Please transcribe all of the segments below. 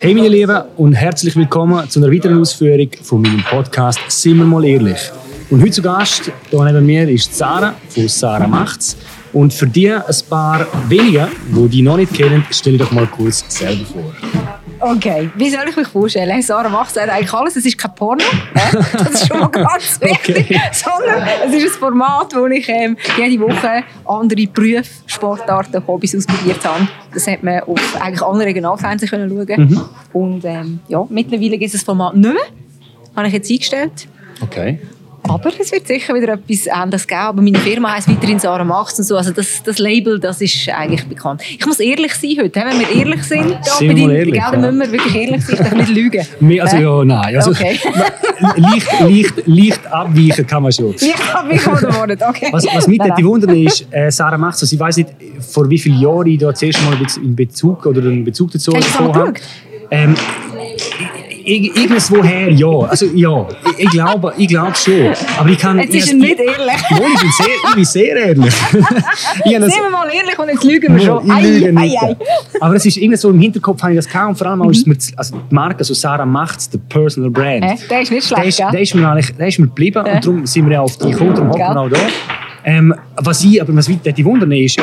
Hey meine Lieben und herzlich willkommen zu einer weiteren Ausführung von meinem Podcast «Sind wir mal ehrlich». Und heute zu Gast hier neben mir ist Sarah von «Sarah macht's». Und für die ein paar wenige, die die noch nicht kennen, stelle ich doch mal kurz selber vor. Okay, wie soll ich mich vorstellen? Sarah macht eigentlich alles. Es ist kein Porno, das ist schon mal ganz wichtig, okay. sondern es ist ein Format, wo ich ähm, jede Woche andere Berufe, Sportarten, Hobbys ausprobiert habe. Das hat man auf eigentlich allen Regionalfernsehen können schauen. Mhm. Und ähm, ja, mittlerweile gibt es das Format nicht mehr. Habe ich jetzt eingestellt. Okay. Aber es wird sicher wieder etwas anderes geben. Aber meine Firma heisst weiterhin Sarah Machts und so. Also das, das Label, das ist eigentlich bekannt. Ich muss ehrlich sein heute. Wenn wir ehrlich sind, da sind bei ehrlich, ja. müssen wir wirklich ehrlich sein. Ich darf nicht lügen. Also ja, nein. Also, okay. leicht, leicht, leicht abweichen kann man schon. Leicht abweichen oder okay. Was, was mich okay. wundert ist, äh, Sarah Machts, also ich weiß nicht, vor wie vielen Jahren ich da zuerst mal in Bezug oder einen Bezug dazu bekommen habe. Ähm, irgendwoher ja. Also ja, ich, ich glaube ich glaub schon. Aber ich kann... Jetzt ist er nicht ehrlich. Wohl, ich bin sehr, ich bin sehr ehrlich. Seien wir mal ehrlich und jetzt lügen wir schon. Ich lüge nicht. Ei, ei. Aber es ist irgendwie so im Hinterkopf habe ich das gehabt und vor allem mhm. ist mir, also die Marke, also Sarah macht's, der Personal Brand. Äh, der ist nicht schlecht, der ist, der ist mir, eigentlich, der ist mir geblieben äh. und darum sind wir ja auf die gekommen, darum hocken wir auch da. Ähm, was ich, aber was die wundern ist,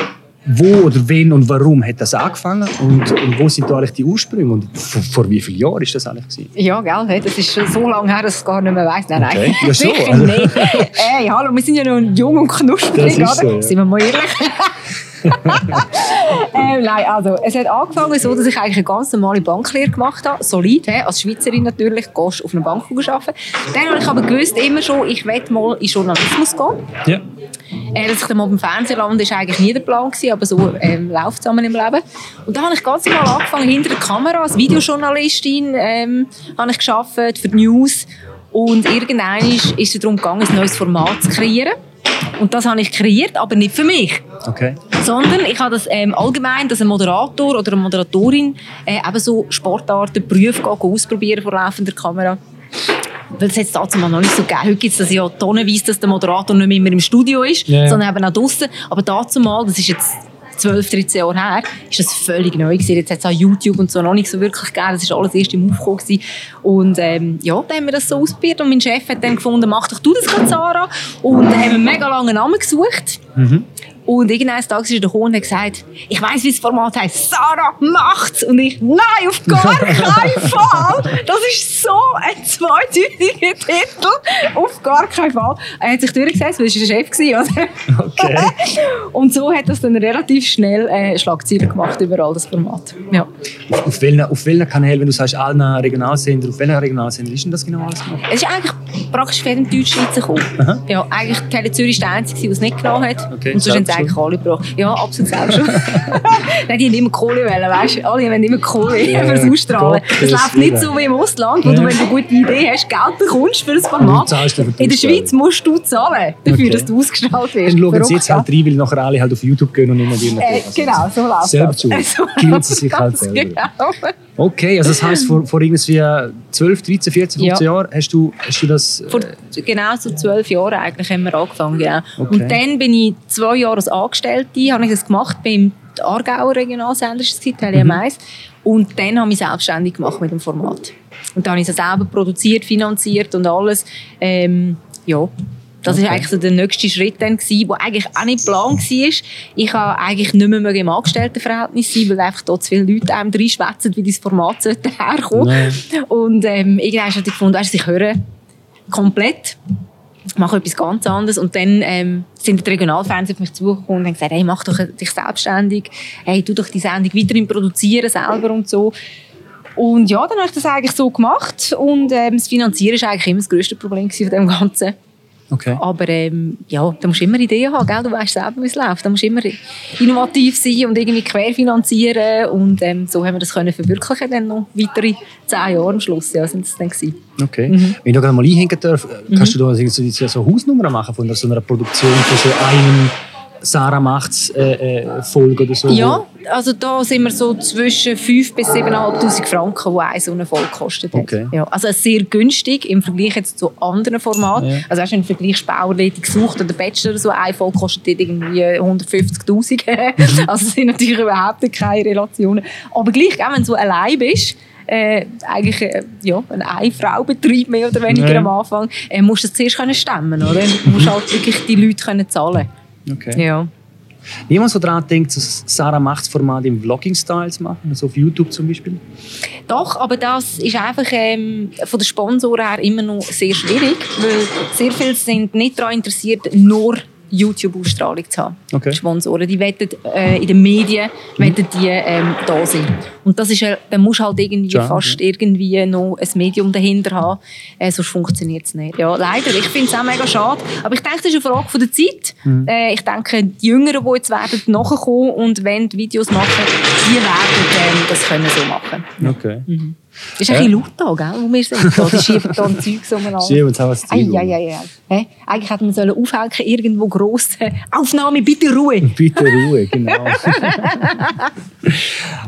wo oder wen und warum hat das angefangen und, und wo sind da eigentlich die Ursprünge und vor, vor wie vielen Jahren ist das eigentlich gewesen? Ja, gell, das ist schon so lange her, dass ich es gar nicht mehr weiss. Nein, okay. nein, ja, so. also. Ey, hallo, wir sind ja noch jung und knusprig, oder? So, ja. Sind wir mal ehrlich? ähm, nein, also es hat angefangen so, dass ich eigentlich eine ganz normale Banklehre gemacht habe, solid, he, als Schweizerin natürlich, gehst auf einer Bank arbeiten. Dann habe ich aber gewusst, immer schon, ich will mal in Journalismus gehen. Ja. Äh, dass ich dann mal beim Fernsehen lande, war eigentlich nie der Plan, gewesen, aber so ähm, läuft es zusammen im Leben. Und dann habe ich ganz normal angefangen, hinter der Kamera als Videojournalistin ähm, habe ich gearbeitet für die News. Und irgendwann ist, ist es darum gegangen, ein neues Format zu kreieren. Und das habe ich kreiert, aber nicht für mich. Okay. Sondern ich habe das ähm, allgemein, dass ein Moderator oder eine Moderatorin äh, eben so Sportarten, Berufe ausprobieren vor laufender Kamera. Weil es jetzt dazu noch nicht so gegeben. Heute gibt es das ja tonnenweise, dass der Moderator nicht mehr immer im Studio ist, yeah. sondern eben auch draußen. Aber dazu mal, das ist jetzt 12, 13 Jahre her, ist das völlig neu gewesen. Jetzt hat es auch YouTube und so noch nicht so wirklich gegeben. Das war alles erst im Aufkommen. Gewesen. Und ähm, ja, dann haben wir das so ausprobiert und mein Chef hat dann gefunden, mach doch du das, Sarah. Und dann haben wir einen mega langen Namen gesucht. Mhm. Und irgendeinen Tages ist der Kuh und gesagt, ich weiss, wie das Format heißt. Sarah macht's. Und ich, nein, auf gar keinen Fall. Das ist so ein zweideutiger Titel. Auf gar keinen Fall. Er hat sich durchgesetzt, weil er der Chef war, oder? Okay. und so hat das dann relativ schnell äh, Schlagzeilen gemacht überall, das Format. Ja. Auf, auf, welchen, auf welchen Kanälen, wenn du sagst, allen Regionalsender, auf welchen Regionalsender ist denn das genau alles gemacht? Es ist eigentlich praktisch für den Deutschschweizer gekommen. Ja, eigentlich Tele Zürich war der Einzige, der es nicht genommen hat. Okay, und sonst eigentlich alle gebraucht. Ja, absolut selbst schon. Nein, die haben immer Kohle wollen, weißt du? Alle wollen immer Kohle ja, für das Ausstrahlen. Es läuft nicht so wie im Ausland, wo ja. du, wenn du eine gute Idee hast, Geld bekommst für das Format. In der Schweiz musst du zahlen dafür, okay. dass du ausgestrahlt wirst. Dann schauen sie jetzt halt rein, weil nachher alle halt auf YouTube gehen und immer wieder. Äh, genau, so läuft Selber zu. Also, sie sich halt selber. Genau. Okay, also das heisst, vor, vor irgendwie 12, 13, 14, 15 ja. Jahren hast du, hast du das... Äh vor genau so 12 Jahren eigentlich haben wir angefangen, genau. Okay. Und dann bin ich zwei Jahre als Angestellte, habe ich das gemacht beim Aargauer Regionalsender, das war mhm. 1 Und dann habe ich mich selbstständig gemacht mit dem Format. Und dann habe ich es selber produziert, finanziert und alles. Ähm, ja, das war okay. eigentlich so der nächste Schritt, dann gewesen, der eigentlich auch nicht Plan war. Ich habe eigentlich nicht mehr im Angestelltenverhältnis sein, weil einfach dort zu viele Leute einem reinschwätzen, wie dieses Format sollte herkommen. Nee. Und ähm, irgendwann habe ich gefunden, weißt, ich höre komplett mache etwas ganz anderes. Und dann ähm, sind die Regionalfernsehen auf mich zugekommen und haben gesagt, hey, mach doch dich selbstständig, hey, tu doch die Sendung weiterhin produzieren selber und so. Und ja, dann habe ich das eigentlich so gemacht und ähm, das Finanzieren war eigentlich immer das grösste Problem von dem Ganzen. Okay. Aber ähm, ja, da musst du immer Ideen haben, gell? du weißt selber, wie es läuft. Da musst du immer innovativ sein und irgendwie querfinanzieren und ähm, so haben wir das können verwirklichen dann noch weitere zehn Jahre am Schluss, ja, sind es dann gewesen. Okay. Mhm. Wenn ich da mal einhängen darf, kannst mhm. du da so, so Hausnummern machen von so einer Produktion von so einem Sarah macht's äh, äh, Folge oder so? Ja, also da sind wir so zwischen 5.000 bis 7'500 Franken, die eine so eine Folge kostet. Okay. Ja, also sehr günstig im Vergleich jetzt zu anderen Formaten. Ja. Also hast du einen Vergleich Bauerledig gesucht oder Bachelor oder so, eine Folge kostet irgendwie 150'000. also sind natürlich überhaupt keine Relationen. Aber gleich, wenn du so allein bist, äh, eigentlich äh, ja, ein Ein-Frau-Betrieb mehr oder weniger Ja. am Anfang, äh, musst du das zuerst können stemmen, oder? Du musst halt wirklich die Leute können zahlen. Okay. Ja. Niemand so daran denkt, so Sarah macht Format im Vlogging-Style zu machen, also auf YouTube zum Beispiel. Doch, aber das ist einfach ähm, von den Sponsoren her immer noch sehr schwierig, weil sehr viele sind nicht daran interessiert, nur YouTube-Ausstrahlung zu haben. Okay. Die Sponsoren, die wettet äh, in den Medien, wettet die ähm, da sind. Und das ist, ja- dann musst halt irgendwie Schade, fast irgendwie noch ein Medium dahinter haben, äh, sonst funktioniert es nicht. Ja, leider. Ich finde es auch mega schade. Aber ich denke, das ist eine Frage von der Zeit. Mhm. Äh, ich denke, die Jüngeren, die jetzt werden nachkommen und wenn Videos machen, die werden ähm, das können so machen. Okay. Ist ein bisschen laut da, gell, wo wir sind. Da. Die schieben da ein Zeug umeinander. Schieben uns auch was Ei, Zeug ei, ei, ei. Eigentlich hätte man sollen aufhängen irgendwo gross äh, Aufnahme, bitte Ruhe. Bitte Ruhe, genau.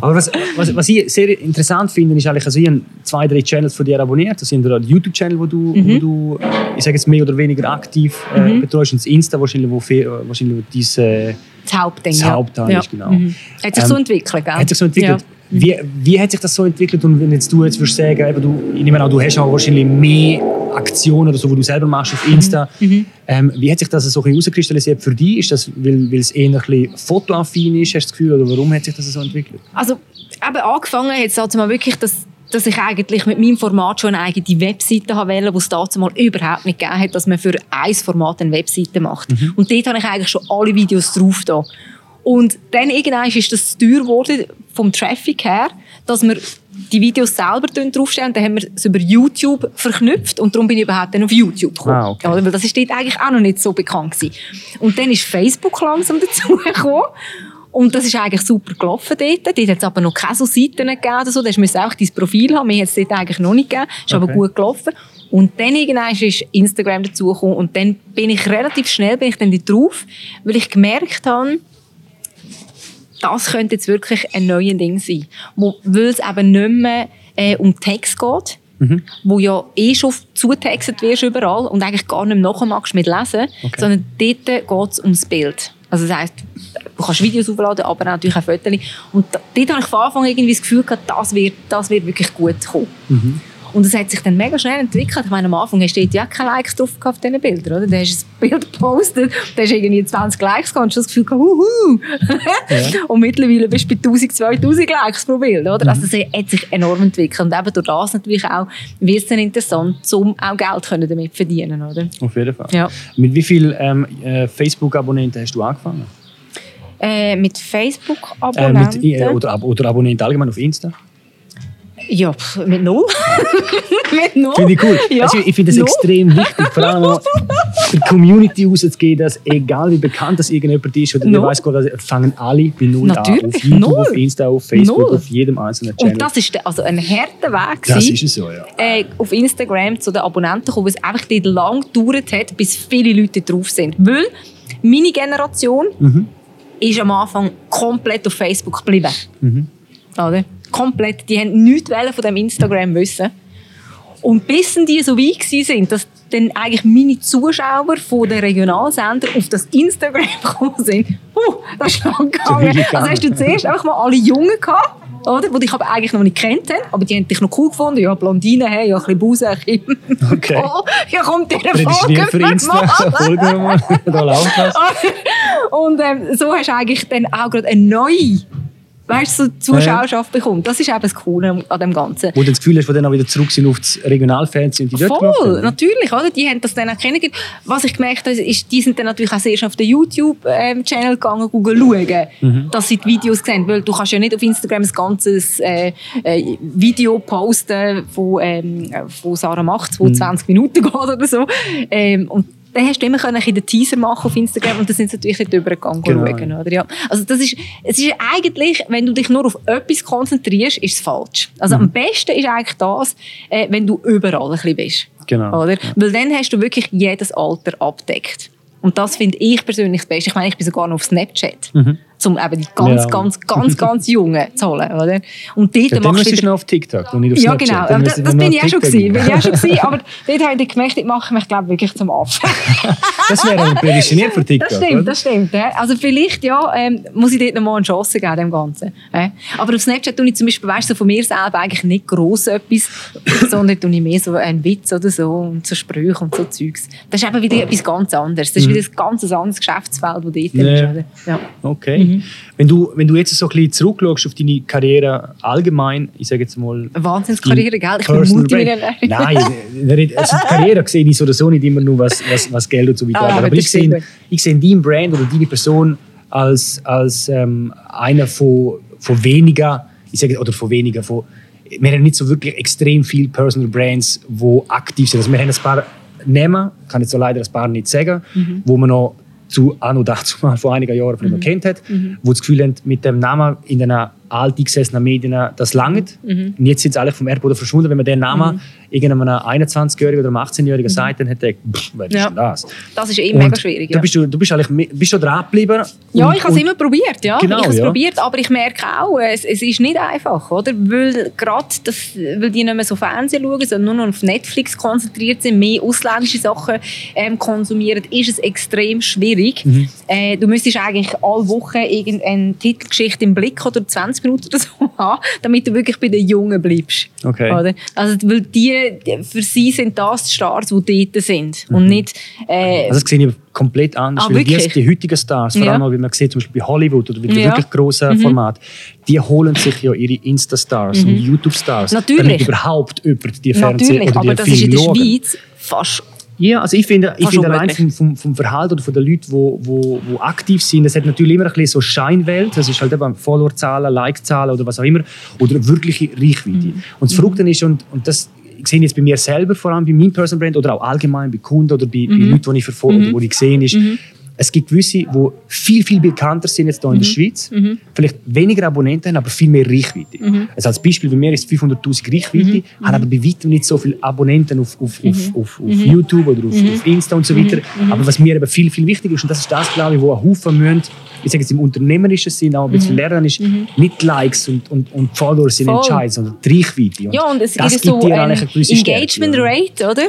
Aber was, was, was ich sehr interessant finde, ist eigentlich, also ich habe zwei, drei Channels von dir abonniert. Das sind der YouTube-Channel, wo du, Mhm. wo du, ich sage jetzt mehr oder weniger aktiv äh, betreust, und das Insta wahrscheinlich, wo, äh, wahrscheinlich wo diese, Das Hauptding. Das ja. Hauptteil ja. ist, genau. Mhm. Hat sich so Ähm, entwickelt, gell? hat sich so entwickelt. Ja. Wie, wie hat sich das so entwickelt? Und wenn jetzt du jetzt würdest sagen, eben, du, ich nehme an, du hast auch wahrscheinlich mehr Aktionen oder so, die du selber machst auf Insta. Mhm. Ähm, wie hat sich das so herauskristallisiert für dich? Ist das, weil, weil es eher ein bisschen fotoaffin ist, hast du das Gefühl? Oder warum hat sich das so entwickelt? Also, eben angefangen hat es also mal wirklich, dass, dass ich eigentlich mit meinem Format schon eine eigene Webseite haben wollte, wo es dazu mal überhaupt nicht gegeben hat, dass man für ein Format eine Webseite macht. Und dort habe ich eigentlich schon alle Videos drauf da. Und dann irgendwann ist das teuer geworden vom Traffic her, dass wir die Videos selber draufstellen. Dann haben wir es über YouTube verknüpft und darum bin ich überhaupt dann auf YouTube gekommen. Ah, okay. Oder? Weil das ist dort eigentlich auch noch nicht so bekannt gewesen. Und dann ist Facebook langsam dazugekommen. Und das ist eigentlich super gelaufen dort. Dort hat es aber noch keine so Seiten gegeben oder so. Da musst du auch dein Profil haben. Mir hat es dort eigentlich noch nicht gegeben. Ist aber Okay. gut gelaufen. Und dann irgendwann ist Instagram dazugekommen. Und dann bin ich relativ schnell bin ich dann drauf, weil ich gemerkt habe, das könnte jetzt wirklich ein neues Ding sein. Wo, weil es eben nicht mehr äh, um Text geht, wo ja eh schon zutextet wirst überall und eigentlich gar nicht mehr nachher magst mit lesen, Okay. sondern dort geht es ums Bild. Also das heisst, du kannst Videos aufladen, aber natürlich auch Fotos. Und dort habe ich von Anfang an irgendwie das Gefühl gehabt, das wird, das wird wirklich gut kommen. Und es hat sich dann mega schnell entwickelt. Ich meine, am Anfang hast du ja keine Likes drauf gehabt auf diesen Bildern, oder? Da hast du ein Bild gepostet, da hast du irgendwie 20 Likes gehabt und hast das Gefühl gehabt, huhu. und mittlerweile bist du bei 1000, 2000 Likes pro Bild, oder? Also das hat sich enorm entwickelt. Und eben durch das natürlich auch wird es dann interessant, um auch Geld können damit verdienen, oder? Auf jeden Fall. Ja. Mit wie vielen ähm, äh, Facebook-Abonnenten hast du angefangen? Äh, mit Äh, Facebook-Abonnenten? mit, äh, oder, oder Abonnenten allgemein auf Insta? Ja, pff, mit null. mit null. Finde ich cool. Ja, also ich finde das extrem wichtig, vor allem auch der Community rauszugeben, dass egal wie bekannt das irgendjemand ist oder wer Null. weiß, Gott, fangen alle bei Null Natürlich, an. Auf YouTube, null. auf Insta, auf Facebook, Null. auf jedem einzelnen Channel. Und das ist also ein harter Weg. Das ist es so, ja. äh, auf Instagram zu den Abonnenten kommen, weil es einfach dort lang gedauert hat, bis viele Leute drauf sind. Weil meine Generation ist am Anfang komplett auf Facebook geblieben. Oder? Komplett. Die haben nichts von dem Instagram wissen. Und bis die so weit sind, dass dann eigentlich meine Zuschauer von den Regionalsender auf das Instagram gekommen sind. Uh, das ist lang gegangen. Also hast du zuerst einfach mal alle Jungen gehabt, oder? Die dich aber eigentlich noch nicht kennt haben, aber die haben dich noch cool gefunden. Ja, Blondine, hey, ja, ein bisschen Busen, ein bisschen... Okay. Oh, ja, kommt der Prädestiniert für Insta, folgen wir mal. da läuft was. Und ähm, so hast du eigentlich dann auch gerade eine neue weißt, du, so Zuschauerschaft bekommen. Das ist eben das Coole an dem Ganzen. Wo du das Gefühl hast, wo dann auch wieder zurück sind auf das Regionalfernsehen und die dort Voll, haben. natürlich, oder? Die haben das dann auch kennengelernt. Was ich gemerkt habe, ist, die sind dann natürlich auch sehr auf den YouTube-Channel gegangen, Google schauen, Mhm. dass sie die Videos sehen. Weil du kannst ja nicht auf Instagram ein ganzes äh, äh, Video posten von, ähm, von Sarah Macht, Mhm. wo 20 Minuten geht oder so. Ähm, und dann hast du immer können den Teaser machen auf Instagram und dann sind sie natürlich nicht übergegangen Genau, schauen, oder? Ja. Also das ist, es ist eigentlich, wenn du dich nur auf etwas konzentrierst, ist es falsch. Also Mhm. am besten ist eigentlich das, äh, wenn du überall ein bisschen bist. Genau. Oder? Weil dann hast du wirklich jedes Alter abdeckt. Und das finde ich persönlich das Beste. Ich meine, ich bin sogar noch auf Snapchat. Um eben die ganz, ja. ganz, ganz, ganz Jungen zu holen. Oder? Und dort ja, machst du wieder... auf TikTok und nicht auf Ja, genau. Dann das, das bin ich auch schon gewesen. Bin ich auch schon gewesen. Aber dort habe ich gemerkt, ich mache mich, glaube wirklich zum Affen. das wäre aber prädestiniert für TikTok, Das stimmt, oder? das stimmt. Also vielleicht, ja, ähm, muss ich dort noch mal eine Chance geben, dem Ganzen. Aber auf Snapchat tue ich zum Beispiel, weißt du, von mir selber eigentlich nicht gross etwas, sondern tue ich mehr so einen Witz oder so und so Sprüche und so Zeugs. Das ist eben wieder etwas ganz anderes. Das ist mhm. wieder ein ganz anderes Geschäftsfeld, das dort nee. ist. Ja. Okay. Mhm. Wenn, du, wenn du jetzt so ein bisschen zurückschaust auf deine Karriere allgemein, ich sage jetzt mal... Wahnsinnskarriere, gell? Ich bin Multimillionär. Nein, also die Karriere sehe ich so oder so nicht immer nur, was, was, was Geld und so weiter ah, aber, aber ich sehe, ich sehe dein Brand oder deine Person als, als ähm, einer von, von weniger, ich sage, oder von weniger, von, wir haben nicht so wirklich extrem viele Personal Brands, die aktiv sind. Also wir haben ein paar Namen, kann ich so leider ein paar nicht sagen, mhm. wo man noch zu Anno dazu mal vor einigen Jahren von mhm. kennt hat, mhm. wo das Gefühl haben, mit dem Namen in den altgesessenen Medien, das langt. Mhm. Und jetzt sind sie alle vom Erdboden verschwunden. Wenn man den Namen mhm. irgendeinem 21-Jährigen oder einem 18-Jährigen mhm. sagt, dann hätte er gedacht, was ja. ist denn das? Das ist eben mega schwierig. Ja. Du, bist, du bist eigentlich bist schon dran geblieben. Ja, ich habe es immer probiert. Ja. Genau, ich habe es ja. probiert, aber ich merke auch, es, es ist nicht einfach, oder? Weil gerade, das, weil die nicht mehr so Fernsehen schauen, sondern nur noch auf Netflix konzentriert sind, mehr ausländische Sachen ähm, konsumieren, ist es extrem schwierig. Mhm. Äh, du müsstest eigentlich alle Wochen irgendeine Titelgeschichte im Blick oder 20 Minuten oder so haben, damit du wirklich bei den Jungen bleibst. Okay. Oder? Also, weil die, für sie sind das die Stars, die dort sind. Mhm. Und nicht, äh, also das sehe ich komplett anders. Ah, weil die, die heutigen Stars, vor allem, ja. wie man sieht, zum Beispiel bei Hollywood oder bei ja. wirklich grossen mhm. Format, die holen sich ja ihre Insta-Stars mhm. und YouTube-Stars, damit überhaupt über die Fernseh- oder die aber das ist in der Schweiz fast ja, also ich finde, ich finde allein vom, vom, vom Verhalten oder von den Leuten, die wo, wo, wo aktiv sind, das hat natürlich immer ein bisschen so Scheinwelt. Das ist halt eben Followerzahlen, Like-Zahlen oder was auch immer. Oder wirkliche Reichweite. Mhm. Und das Verrückte ist, und, und das ich sehe jetzt bei mir selber, vor allem bei meinem Personal Brand oder auch allgemein bei Kunden oder bei, mhm. bei Leuten, die ich verfolge mhm. oder die ich sehe, ist, mhm es gibt gewisse, die viel, viel bekannter sind jetzt hier in der mhm. Schweiz. Mhm. Vielleicht weniger Abonnenten haben, aber viel mehr Reichweite. Mhm. Also als Beispiel, bei mir ist 500'000 Reichweite, mhm. haben aber bei weitem nicht so viele Abonnenten auf, auf, auf, mhm. auf, auf mhm. YouTube oder auf, auf, Insta und so weiter. Aber was mir eben viel, viel wichtiger ist, und das ist das, glaube ich, wo ein Haufen müssen, ich sage jetzt im unternehmerischen Sinn, auch ein bisschen lernen, ist nicht Likes und, und, und Followers sind entscheidend, sondern die Reichweite. Und ja, und es das gibt so dir ein Engagement Rate, oder?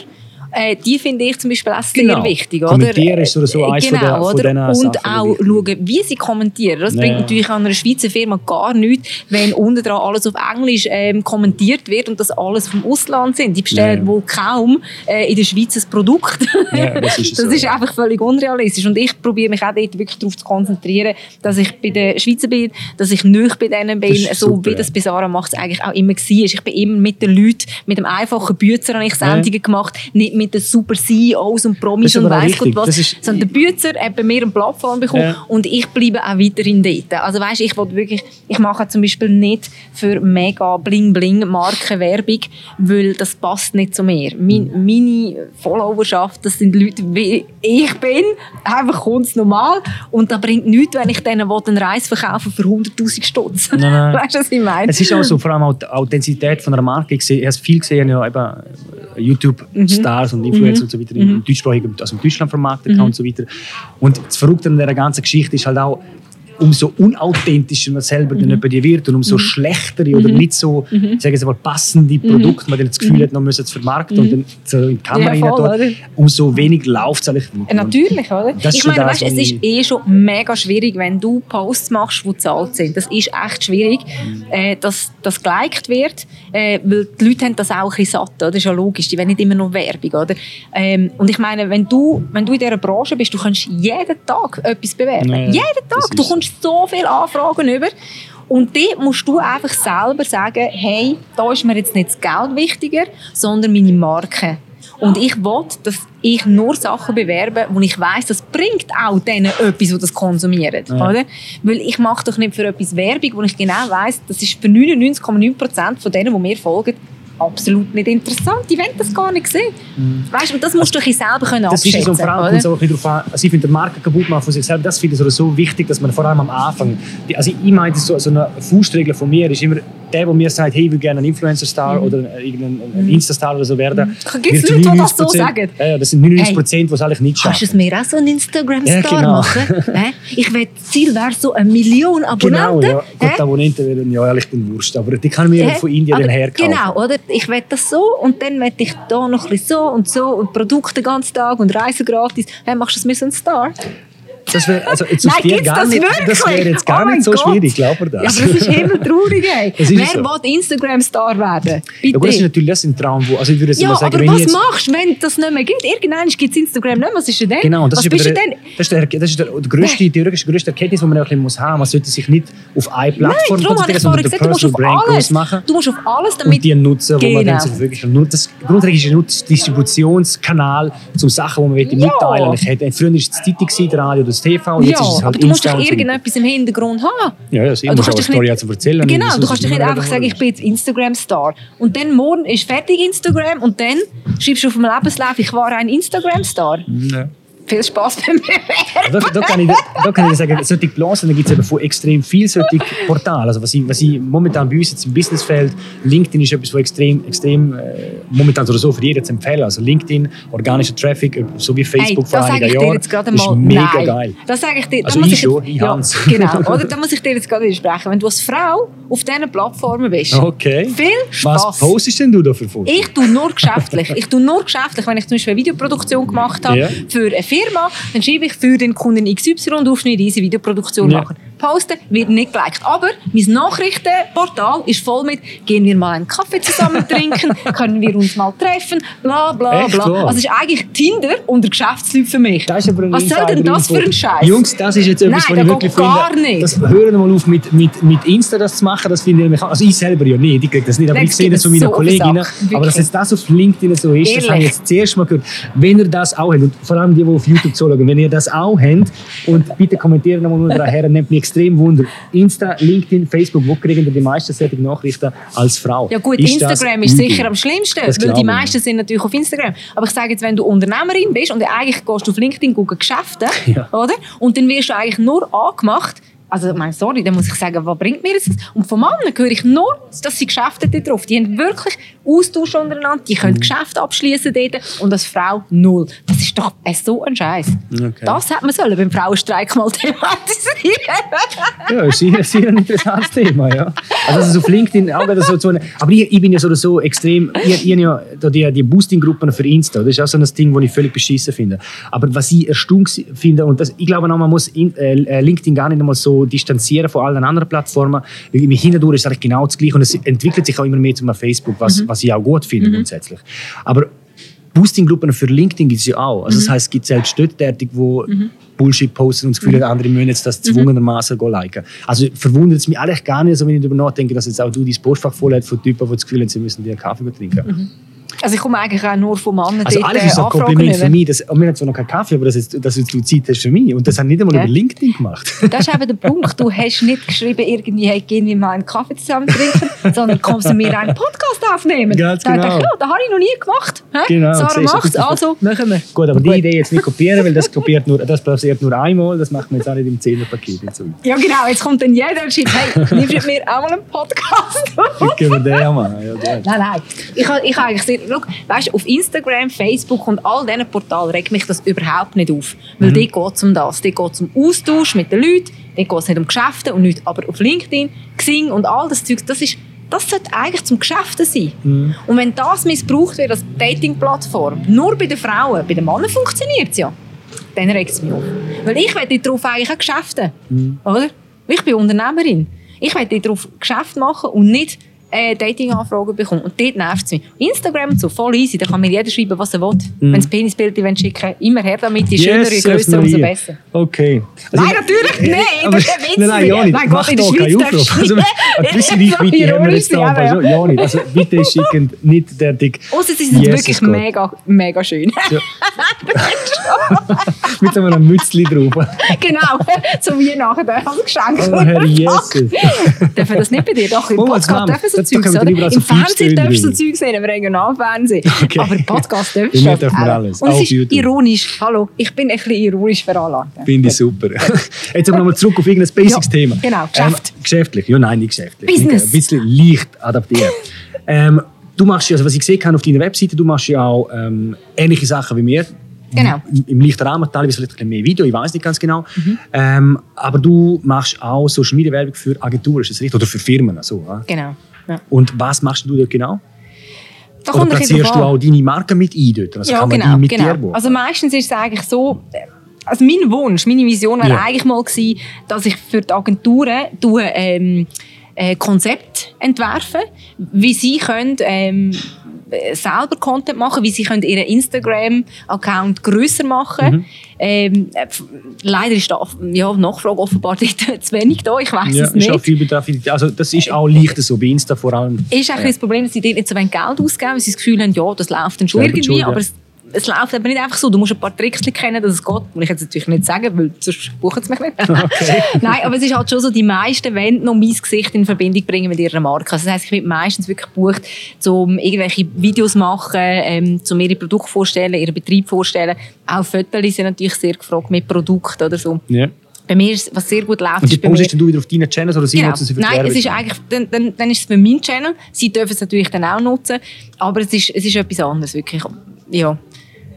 Äh, die finde ich zum Beispiel auch sehr genau. wichtig. Oder? Kommentieren ist so eins genau, von, der, von Und auch schauen, wie sie kommentieren. Das ja. bringt natürlich an einer Schweizer Firma gar nichts, wenn unten dran alles auf Englisch ähm, kommentiert wird und das alles vom Ausland sind. Die bestellen ja. wohl kaum äh, in der Schweiz ein Produkt. Ja, das ist, das so, ist einfach völlig unrealistisch. Und ich probiere mich auch dort wirklich darauf zu konzentrieren, dass ich bei den Schweizer bin, dass ich nicht bei denen bin, so super, wie das bei Sarah macht es eigentlich auch immer war. Ich bin immer mit den Leuten, mit dem einfachen Bützer habe ich Sendungen gemacht, nicht mit den super CEOs und Promis und weiss Gott was. Sondern der Bützer hat bei mir eine Plattform bekommen ja. und ich bleibe auch weiterhin dort. Also weißt, ich wirklich, ich mache zum Beispiel nicht für mega bling bling Marken Werbung, weil das passt nicht zu mir. Mein, mhm. meine Followerschaft, das sind Leute wie ich bin, einfach ganz normal und da bringt nichts, wenn ich denen einen Reis verkaufe für 100'000 Stutz. Weißt du, was ich meine? Es ist auch so, vor allem auch die Authentizität von einer Marke. Ich habe viel gesehen, ja, eben YouTube-Stars mhm. und Influencer mhm. und so weiter mhm. im deutschsprachigen, also in Deutschland vermarktet mhm. und so weiter. Und das Verrückte an dieser ganzen Geschichte ist halt auch, umso unauthentischer man selber mhm. dann über die wird und umso mhm. schlechtere oder mhm. nicht so, mhm. sagen mal, passende mhm. Produkte man dann das Gefühl hat, man müsse es vermarkten und dann so in die Kamera ja, voll, rein umso weniger läuft es eigentlich weiter. Natürlich, oder? ich meine, weißt, es ist eh schon mega schwierig, wenn du Posts machst, die zahlt sind. Das ist echt schwierig, mhm. äh, dass das geliked wird, äh, weil die Leute haben das auch ein bisschen satt, oder? das ist ja logisch, die wollen nicht immer nur Werbung, oder? Ähm, und ich meine, wenn du, wenn du in dieser Branche bist, du kannst jeden Tag etwas bewerben. Ja, jeden Tag. Du kommst so viele Anfragen über. Und dort musst du einfach selber sagen, hey, da ist mir jetzt nicht das Geld wichtiger, sondern meine Marke. Und ich will, dass ich nur Sachen bewerbe, wo ich weiß, das bringt auch denen etwas, die das konsumieren. Ja. Oder? Weil ich mache doch nicht für etwas Werbung, wo ich genau weiß, das ist für 99,9% von denen, die mir folgen, absolut nicht interessant. Die wollen das gar nicht sehen. Mhm. Weißt, und das musst du selber können das abschätzen Das ist so, vor allem so darauf an, also ich finde, die Marke kaputt machen von sich selbst, das finde ich so wichtig, dass man vor allem am Anfang, also ich meine, so, so eine Faustregel von mir ist immer, der, der mir sagt, hey, ich will gerne ein Influencer-Star oder irgendein ein Insta-Star oder so werden. Gibt es Leute, die das so 99%, sagen? Ja, das sind 99 Prozent, die es eigentlich nicht Kannst du schaffen. es mir auch so einen Instagram-Star Ja, genau. machen? Ich will, das Ziel wäre so eine Million Genau, Abonnenten. ja. Gut, die Abonnenten werden ja ehrlich den Wurst, aber die kann mir Hä? von Indien Aber herkaufen. Genau, oder? Ich will das so und dann will ich da noch ein bisschen so und so und Produkte den ganzen Tag und Reisen gratis. Hey, machst du es mir so ein Star? Das wäre also jetzt Nein, gibt's gar das nicht, wirklich? das wäre jetzt gar Oh nicht so Gott. schwierig, glaub mir Ja, das. aber das ist himmeltraurig, ey. Das ist Wer so. will Instagram-Star werden? Bitte. Ja, gut, das ist natürlich das ein Traum, wo, also ich würde Ja, mal sagen, aber wenn was jetzt, machst du, wenn das nicht mehr gibt? Irgendwann gibt es Instagram nicht mehr. Was ist denn? Genau, das was ist, bist eben du der, denn? das ist, der, das ist der, der grösste, die grösste, grösste Erkenntnis, die man auch ein muss haben muss. Man sollte sich nicht auf eine Plattform ich vorher den Personal Brand alles. groß machen Du musst auf alles, damit... und die nutzen, wo man Genau. dann so wirklich nur das Grundregel ist ja das Distributionskanal zum Sachen, die man Ja. mitteilen will. Hätte- Früher war es das Zeitung, das Radio, das TV und jetzt ja, ist es halt aber du musst doch so irgendetwas im Hintergrund haben. Ja, ja, sicher. Du Du musst kannst auch eine Story nicht- zu erzählen. Genau, Das du ist kannst dich immer nicht einfach sagen, ich bin jetzt Instagram-Star. Und dann morgen ist fertig Instagram und dann schreibst du auf dem Lebenslauf, ich war ein Instagram-Star. Ja. Viel Spaß beim Da, da, kann ich, da kann ich sagen, solche Blasen, da gibt es eben von extrem viel solche Portale. Also was ich, was ich momentan bei uns jetzt im Businessfeld, LinkedIn ist etwas, was extrem, extrem äh, momentan oder so für jeden zu empfehlen. Also LinkedIn, organischer Traffic, äh, so wie Hey, Facebook vor da sage einigen ich Jahren, gerade ist mega nein. geil. Das sage ich dir. Also muss ich schon, ich ja, Hans. Genau, oder? Da muss ich dir jetzt gerade widersprechen. Wenn du als Frau auf diesen Plattformen bist, Okay. viel Spaß. Was postest denn du da für Fotos? Ich tue nur geschäftlich. Ich tue nur geschäftlich. Wenn ich zum Beispiel eine Videoproduktion gemacht habe Ja. für eine Firma, dann schreibe ich für den Kunden XY und darfst nicht diese Videoproduktion Ja. machen. Posten wird nicht geliked. Aber mein Nachrichtenportal ist voll mit «Gehen wir mal einen Kaffee zusammen trinken? Können wir uns mal treffen?» Bla bla Echt bla. wahr? Also ist eigentlich Tinder unter Geschäftsleuten für mich. Das ist aber ein Was soll denn das für ein Scheiß? Jungs, das ist jetzt etwas, Nein, was ich wirklich gar finde. nicht. Das hören wir mal auf mit, mit, mit Insta das zu machen, das finde ich Also ich selber ja nicht, ich kriege das nicht, aber Nein, ich sehe das von meinen so Kolleginnen. Aber dass jetzt das auf LinkedIn so ist, das habe ich Ehrlich. jetzt zuerst mal gehört. Wenn ihr das auch habt, und vor allem die, die auf YouTube zuschauen, wenn ihr das auch habt, und bitte kommentieren nochmal her, nimmt mich extrem Wunder. Insta, LinkedIn, Facebook, wo kriegen die meisten solche Nachrichten als Frau? Ja gut, Ist Instagram ist sicher am schlimmsten, Das weil die meisten sind natürlich auf Instagram. Aber ich sage jetzt, wenn du Unternehmerin bist und eigentlich gehst du auf LinkedIn gucken Geschäfte, Ja. oder? Und dann wirst du eigentlich nur angemacht. Also, ich meine, sorry, dann muss ich sagen, was bringt mir das? Und von Männern höre ich nur, dass sie Geschäfte dort drauf. Die haben wirklich Austausch untereinander, die Mhm. können Geschäfte abschließen dort und als Frau null. Das ist doch äh, so ein Scheiß. Okay. Das hätte man sollen beim Frauenstreik mal thematisieren. Ja, ist sicher, sicher ein interessantes Thema, ja. Also ist auf LinkedIn auch wieder so, eine, aber ich, ich bin ja so oder so extrem, ich, ich habe ja die, die Boosting-Gruppen für Insta, das ist auch so ein Ding, das ich völlig beschissen finde. Aber was ich erstaunt finde, und das, ich glaube auch, man muss in, äh, LinkedIn gar nicht einmal so distanzieren von allen anderen Plattformen, Hinterdurch ist es genau das Gleiche und es entwickelt sich auch immer mehr zum Facebook, was, was ich auch gut finde grundsätzlich. Aber Boosting-Gruppen für LinkedIn gibt es ja auch. Also das heißt, es gibt selbst dort tätig, wo Bullshit posten und das Gefühl haben, andere müssen jetzt das zwungenermaßen go liken. Also verwundert es mich eigentlich gar nicht, also wenn ich darüber nachdenke, dass jetzt auch du dein Postfach voll von Typen, die das Gefühl haben, sie müssen dir einen Kaffee trinken. Also ich komme eigentlich auch nur von Männern Also alles ist ein Kompliment für mich. Das, und wir haben zwar noch keinen Kaffee, aber dass, jetzt, dass du Zeit hast für mich. Und das haben nicht einmal Ja. über LinkedIn gemacht. Das ist eben der Punkt. Du hast nicht geschrieben, irgendwie, hey, gehen wir mal einen Kaffee zusammen trinken, sondern kommst du mir einen Podcast aufnehmen. Ganz da dachte genau. ich, ja, das habe ich noch nie gemacht. Genau, Sarah macht das- also machen wir. Gut, aber die Idee jetzt nicht kopieren, weil das kopiert nur, das passiert nur einmal, das macht man jetzt auch nicht im 10er-Paket. und so. Ja genau, jetzt kommt dann jeder und schreibt, hey, nimmst du mit mir auch mal einen Podcast auf? Können wir den auch machen? Ja, gut. Nein, nein. Ich habe ich ha eigentlich schau, weißt, auf Instagram, Facebook und all diesen Portalen regt mich das überhaupt nicht auf. Weil dort geht es um das. Dort geht es um Austausch mit den Leuten, dort geht es nicht um Geschäfte und nicht. Aber auf LinkedIn, Xing und all das Zeug, das ist das sollte eigentlich zum Geschäften sein. Und wenn das missbraucht wird als Dating-Plattform, nur bei den Frauen, bei den Männern funktioniert es ja, dann regt es mich auf. Weil ich will darauf eigentlich auch Geschäfte. Oder? Ich bin Unternehmerin. Ich will darauf Geschäfte machen und nicht äh, Dating-Anfragen bekommen. Und dort nervt es mich. Instagram und so, voll easy. Da kann mir jeder schreiben, was er will. Wenn das Penisbild schicken immer her damit. Je schöner, je grösser, umso besser. Okay. Also Nein, natürlich nicht. Aber, Das ist ein Witz nein, nein, ja Mach Gott, in der Schweiz darfst du Also, nicht. ein bisschen Reichweite haben wir jetzt da. aber ja, so- Ja, nicht. Also bitte schicken nicht derartig. Außer sie sind wirklich Gott. mega, mega schön. Mit so einem Mützli drauf. genau, so wie nachher als Geschenk. Oh, Herr Jesus. Dürfen das nicht bei dir? Doch, im Oh, Podcast dürfen sie so Zeug oder? Im Fernsehen darfst du so Zeug sehen, im Regionalfernsehen. Okay. Aber Podcast darfst du schon. alles. Und es ist YouTube. ironisch. Hallo, ich bin ein bisschen ironisch veranlagt. Finde ich super. Jetzt aber nochmal zurück auf irgendein Basics-Thema. Ja, genau, Geschäft. Ähm, geschäftlich, ja nein, nicht geschäftlich. Business. Ein bisschen leicht adaptieren. ähm, du machst ja, also was ich gesehen habe auf deiner Webseite, du machst ja auch ähm, ähnliche Sachen wie mir. Genau. Im, leichten Rahmen, teilweise vielleicht ein bisschen mehr Video, ich weiß nicht ganz genau. Mhm. Ähm, aber du machst auch Social Media Werbung für Agenturen, ist das richtig? Oder für Firmen? So, ja? Genau. Ja. Und was machst du dort genau? Da Oder platzierst du auch deine Marke mit ein dort? Also ja, genau. genau. Also meistens ist es eigentlich so, also mein Wunsch, meine Vision wäre ja. eigentlich mal gewesen, dass ich für die Agenturen tue, ähm, äh, Konzept entwerfen, wie sie können, ähm, selber Content machen, wie sie können ihren Instagram-Account größer machen. Mhm. Ähm, leider ist da ja, Nachfrage offenbar zu wenig da, ich weiß ja, es nicht. Ist auch viel Bedarf, also das ist auch leichter so bei Insta vor allem. Ist eigentlich ja. das Problem, dass sie dort nicht so Geld ausgeben, weil sie das Gefühl haben, ja, das läuft dann schon Selber irgendwie, aber es es läuft aber nicht einfach so. Du musst ein paar Tricks kennen, dass es geht. Muss ich jetzt natürlich nicht sagen, weil sonst buchen sie mich nicht. Okay. Nein, aber es ist halt schon so, die meisten wollen noch mein Gesicht in Verbindung bringen mit ihrer Marke. Also das heisst, ich werde meistens wirklich gebucht, um irgendwelche Videos zu machen, ähm, um ihre Produkte vorstellen, ihren Betrieb vorstellen. Auch Fotos sind natürlich sehr gefragt mit Produkten oder so. Yeah. Bei mir ist, was sehr gut läuft, Und die postest du wieder auf deinen Channels oder sie genau. nutzen sie für Nein, es ist eigentlich, dann, dann, dann ist es für meinen Channel. Sie dürfen es natürlich dann auch nutzen, aber es ist, es ist etwas anderes, wirklich. Ja.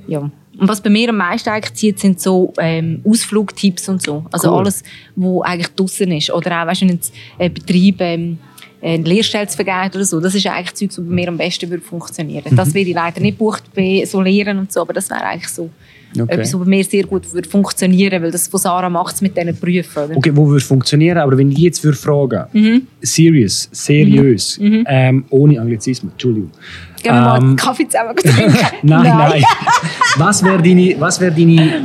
ja. Und was bei mir am meisten eigentlich zieht, sind so ähm, Ausflugtipps und so. Also cool. alles, was eigentlich draußen ist. Oder auch, weißt du, wenn ein Betrieb ähm, eine Lehrstelle zu vergeben oder so. Das ist eigentlich Zeug, das bei mir am besten würde funktionieren. Mhm. Das werde ich leider nicht bucht bei so Lehren und so, aber das wäre eigentlich so Okay. Etwas, was bei mir sehr gut würde funktionieren weil das von Sarah macht es mit diesen Berufen. Oder? Okay, wo würde funktionieren, aber wenn ich jetzt würde fragen, mhm. serious, seriös, mhm. mhm. ähm, ohne Anglizismus, Entschuldigung. Gehen wir ähm, mal einen Kaffee zusammen trinken? nein, nein. nein. was wäre deine, was wäre deine,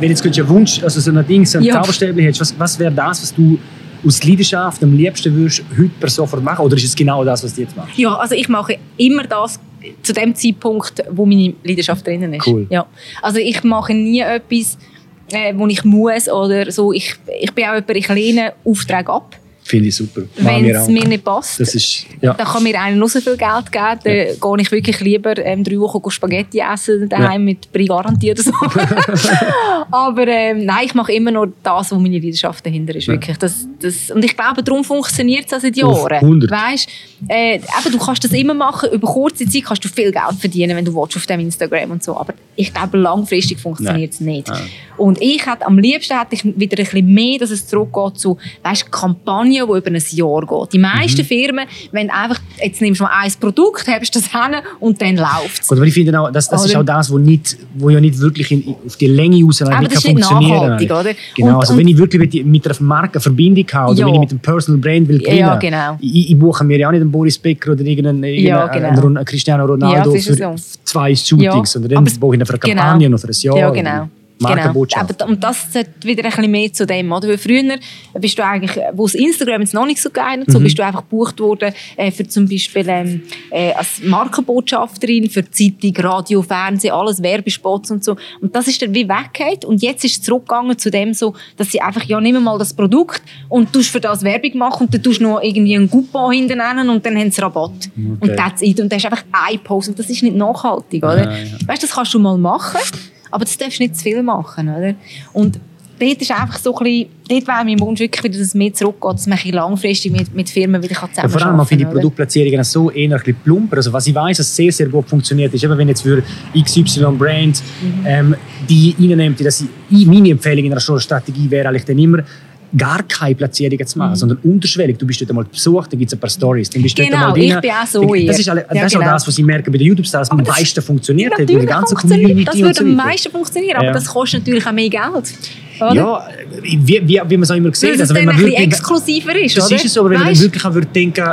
wenn jetzt ein Wunsch, also so ein Ding, so ein ja. Zauberstäbchen hättest, was, was wäre das, was du aus Leidenschaft am liebsten würdest heute per sofort machen? Oder ist es genau das, was du jetzt machst? Ja, also ich mache immer das zu dem Zeitpunkt, wo meine Leidenschaft drinnen ist. Cool. Ja. Also ich mache nie etwas, äh, wo ich muss oder so. Ich, ich bin auch jemand, ich lehne Aufträge ab. Finde ich super. Wenn es mir nicht passt, das ist, ja. dann kann mir einer noch so viel Geld geben. Dann ja. gehe ich wirklich lieber ähm, drei Wochen Spaghetti essen daheim ja. mit Brie garantiert. So. Aber ähm, nein, ich mache immer noch das, wo meine Leidenschaft dahinter ist. Wirklich. Das, das, und ich glaube, darum funktioniert es seit Jahren. Weißt, äh, eben, du kannst das immer machen. Über kurze Zeit kannst du viel Geld verdienen, wenn du willst, auf dem Instagram und so. Aber ich glaube, langfristig funktioniert es nicht. Nein. Und ich hätte am liebsten hätte ich wieder ein bisschen mehr, dass es zurückgeht zu weißt, Kampagnen Kampagne, die über ein Jahr geht. Die meisten mhm. Firmen, wenn einfach, jetzt nimmst du mal ein Produkt, hast das hin und dann läuft es. Aber ich finde auch, das, das ist auch das, was nicht, wo ja nicht wirklich in, auf die Länge raus aber nicht das kann funktionieren nachhaltig, oder? Genau, und, also wenn ich wirklich mit, einer Marke Verbindung habe oder ja. wenn ich mit einem Personal Brand will gewinnen, ja, genau. ich, ich buche mir ja auch nicht einen Boris Becker oder irgendeinen, ja, genau. einen Cristiano Ronaldo für so. zwei Shootings, sondern dann buche ich ihn für eine genau. Kampagne genau. oder für ein Jahr. Ja, genau. Markenbotschaft. Genau. Und das sollte wieder ein bisschen mehr zu dem, oder? Weil früher bist du eigentlich, wo es Instagram jetzt noch nicht so geeignet, mhm. so bist du einfach gebucht worden äh, für zum Beispiel ähm, äh, als Markenbotschafterin für Zeitung, Radio, Fernsehen, alles Werbespots und so. Und das ist dann wie weggeht und jetzt ist es zurückgegangen zu dem so, dass sie einfach ja nicht mal das Produkt und du für das Werbung machen und dann tust du noch irgendwie einen Coupon hinten und dann haben sie Rabatt. Okay. Und that's it. Und das ist einfach ein Post und das ist nicht nachhaltig, oder? Ja, ja. Weißt du, das kannst du mal machen aber das darfst du nicht zu viel machen, oder? Und dort ist einfach so ein bisschen, dort wäre mein Wunsch wirklich wieder, dass es mehr zurückgeht, dass man langfristig mit, mit Firmen wieder zusammen ja, Vor allem finde ich Produktplatzierungen so eher ein bisschen plumper. Also was ich weiß, was sehr, sehr gut funktioniert, ist eben, wenn jetzt für XY Brand mhm. ähm, die reinnimmt, dass ich, meine Empfehlung in einer Strategie wäre eigentlich dann immer, gar keine Platzierungen zu machen, mhm. sondern unterschwellig. Du bist dort einmal besucht, dann gibt es ein paar Stories. Dann bist genau, dort ich bin auch so Das ist, alle, ja, das, genau. auch das, was ich merke bei den YouTube-Stars, am meisten funktioniert. Hat, die ganze Community das würde am meisten funktionieren, aber ja. das kostet natürlich auch mehr Geld. Oder? Ja, wie, wie, wie man es auch immer sieht. also, wenn man wirklich, exklusiver ist, Das oder? ist es so, aber wenn man wirklich auch würde denken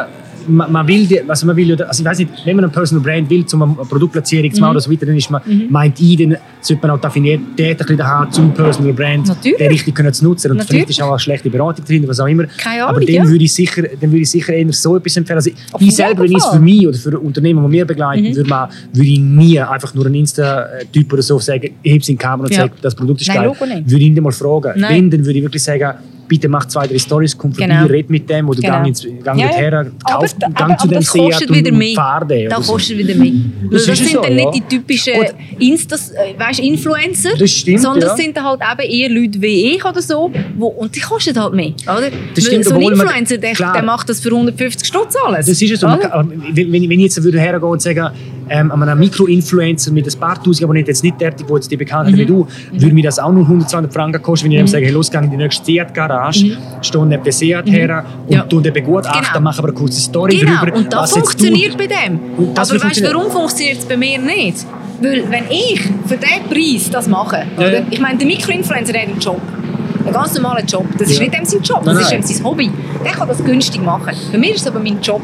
man, man will, also man will, also ich weiß nicht, wenn man ein Personal Brand will, um eine Produktplatzierung zu machen mhm. oder so weiter, dann ist man, mhm. meint ich, dann sollte man auch Affinität ein bisschen haben zum Personal Brand, Natürlich. den richtig können zu nutzen. Und Natürlich. vielleicht ist auch eine schlechte Beratung drin, was auch immer. Keine Ahnung, Aber dann, ja. würde ich sicher, dann würde ich sicher eher so etwas empfehlen. Also ich selber, wenn ich es für mich oder für Unternehmen, die wir begleiten, mhm. würde, man, würde ich nie einfach nur einen Insta-Typ oder so sagen, es in die Kamera und ja. sage, das Produkt ist Nein, geil. Würde ich ihn mal fragen. Nein. Wenn, dann würde ich wirklich sagen, bitte mach zwei, drei Stories, komm vorbei, Genau. red mit dem oder Genau. gang, ins, gang Ja, ja. dorthin, kauf, aber, gang aber, zu aber dem Seat und, wieder und mehr. fahr den. Das so. kostet wieder mehr. Das das, sind so, dann ja. nicht die typischen. Instas, äh, weißt, Influencer, Das stimmt, sondern das sind dann halt eben eher Leute wie ich oder so, wo, und die kosten halt mehr. Oder? Das stimmt, so ein obwohl man- Influencer, der, der macht das für 150 Stutz alles. Das ist es so. Wenn, wenn wenn ich jetzt würde hergehen und sagen, ähm, an einem Mikroinfluencer mit ein paar Tausend Abonnenten, jetzt nicht der, der jetzt die bekannt Mhm. wie du, würde mir das auch nur 100, 200 Franken kosten, wenn ich ihm sage, hey, los, geh in die nächste Seat-Garage, stehe neben der Seat her und Mhm. Ja. tu den begutachten, Genau. mache aber eine kurze Story Genau, darüber, und das funktioniert bei dem. Und das Aber wird weißt du, warum funktioniert es bei mir nicht? Weil wenn ich für diesen Preis das mache, Ja. oder? ich meine, der Mikroinfluencer hat einen Job. Einen ganz normalen Job. Das ist Ja. nicht dem sein Job, Nein, das nein. ist dem sein Hobby. Der kann das günstig machen. Für mich ist es aber mein Job.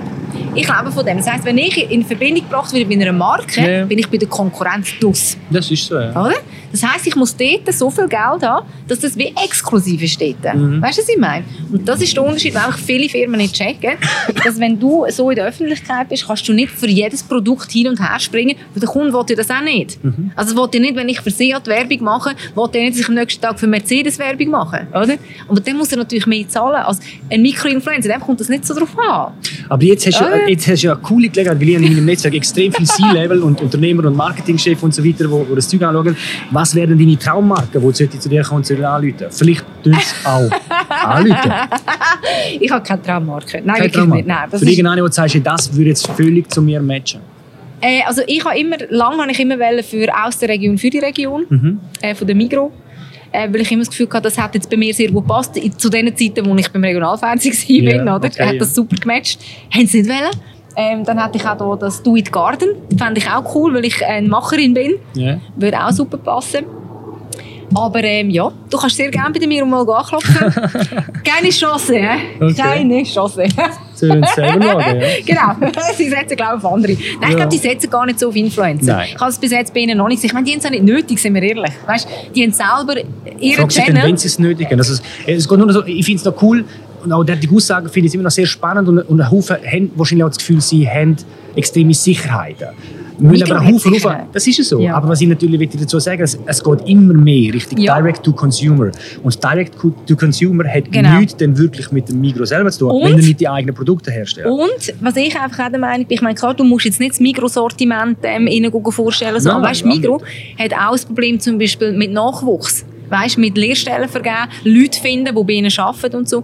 Ich lebe von dem. Das heisst, wenn ich in Verbindung gebracht werde mit einer Marke, Ja. bin ich bei der Konkurrenz plus. Das ist so, ja. Oder? Das heisst, ich muss dort so viel Geld haben, dass das wie exklusiv ist dort. Mhm. Weißt du, was ich meine? Und das ist der Unterschied, auch viele Firmen nicht checken, dass wenn du so in der Öffentlichkeit bist, kannst du nicht für jedes Produkt hin und her springen, weil der Kunde will ja das auch nicht. Mhm. Also will ja nicht, wenn ich für Seat Werbung mache, will er nicht, dass ich am nächsten Tag für Mercedes Werbung mache, oder? Aber dann muss er natürlich mehr zahlen. Als ein Mikroinfluencer, dem kommt das nicht so drauf an. Aber jetzt hast, du? Jetzt hast du ja eine coole Gelegenheit, weil ich in meinem Netzwerk extrem viele C-Level und Unternehmer und Marketingchefs und so weiter, die, die das Zeug anschauen. Was wären deine Traummarken, die zu dir kommen und zu dir anrufen? Vielleicht tun sie auch anrufen. Ich habe keine Traummarke. Nein, Keine wirklich Traummarke. nicht. Nein, das Für irgendeinen, wo du sagst, das würde jetzt völlig zu mir matchen. Äh, also ich habe immer, lange habe ich immer für aus der Region für die Region, Mhm. äh, von der Migro. Äh, weil ich immer das Gefühl hatte, das hat jetzt bei mir sehr gut gepasst. Zu den Zeiten, wo ich beim Regionalfernsehen war, Ja, oder? okay, hat das super gematcht. Haben sie nicht wollen. Ähm, dann hatte ich auch hier das Do It Garden. Fände ich auch cool, weil ich eine Macherin bin. Ja. Würde auch super passen. Aber ähm, ja, du kannst sehr gerne bei Migro mal anklopfen. Keine Chance, hä? Okay. Keine Chance. Sie selber ja. genau, sie setzen glaube ich auf andere. Nein, ich Ja. glaube, die setzen gar nicht so auf Influencer. Nein. Ich habe es bis jetzt bei ihnen noch nicht gesehen. Ich meine, die haben es auch nicht nötig, sind wir ehrlich. Weißt, die haben selber ihren Fragst Channel. wenn sie es nötig haben. Also, es, geht nur so, ich finde es noch cool und auch die Aussagen finde ich immer noch sehr spannend und, und ein Haufen haben wahrscheinlich auch das Gefühl, sie haben extreme Sicherheiten. Müssen Migros aber einen Haufen. Haufen, das ist es so. Ja. Aber was ich natürlich dazu sagen, es, es geht immer mehr Richtung Ja. Direct-to-Consumer. Und Direct-to-Consumer hat Genau. nichts dann wirklich mit dem Migros selber zu tun, Und? wenn du nicht die eigenen Produkte herstellst. Und was ich einfach auch der Meinung bin, ich meine, klar, du musst jetzt nicht das Mikrosortiment ähm, ihnen vorstellen, so, aber weißt, ja, Migro hat auch das Problem zum Beispiel mit Nachwuchs. Weißt, mit Lehrstellen vergeben, Leute finden, die bei ihnen arbeiten und so.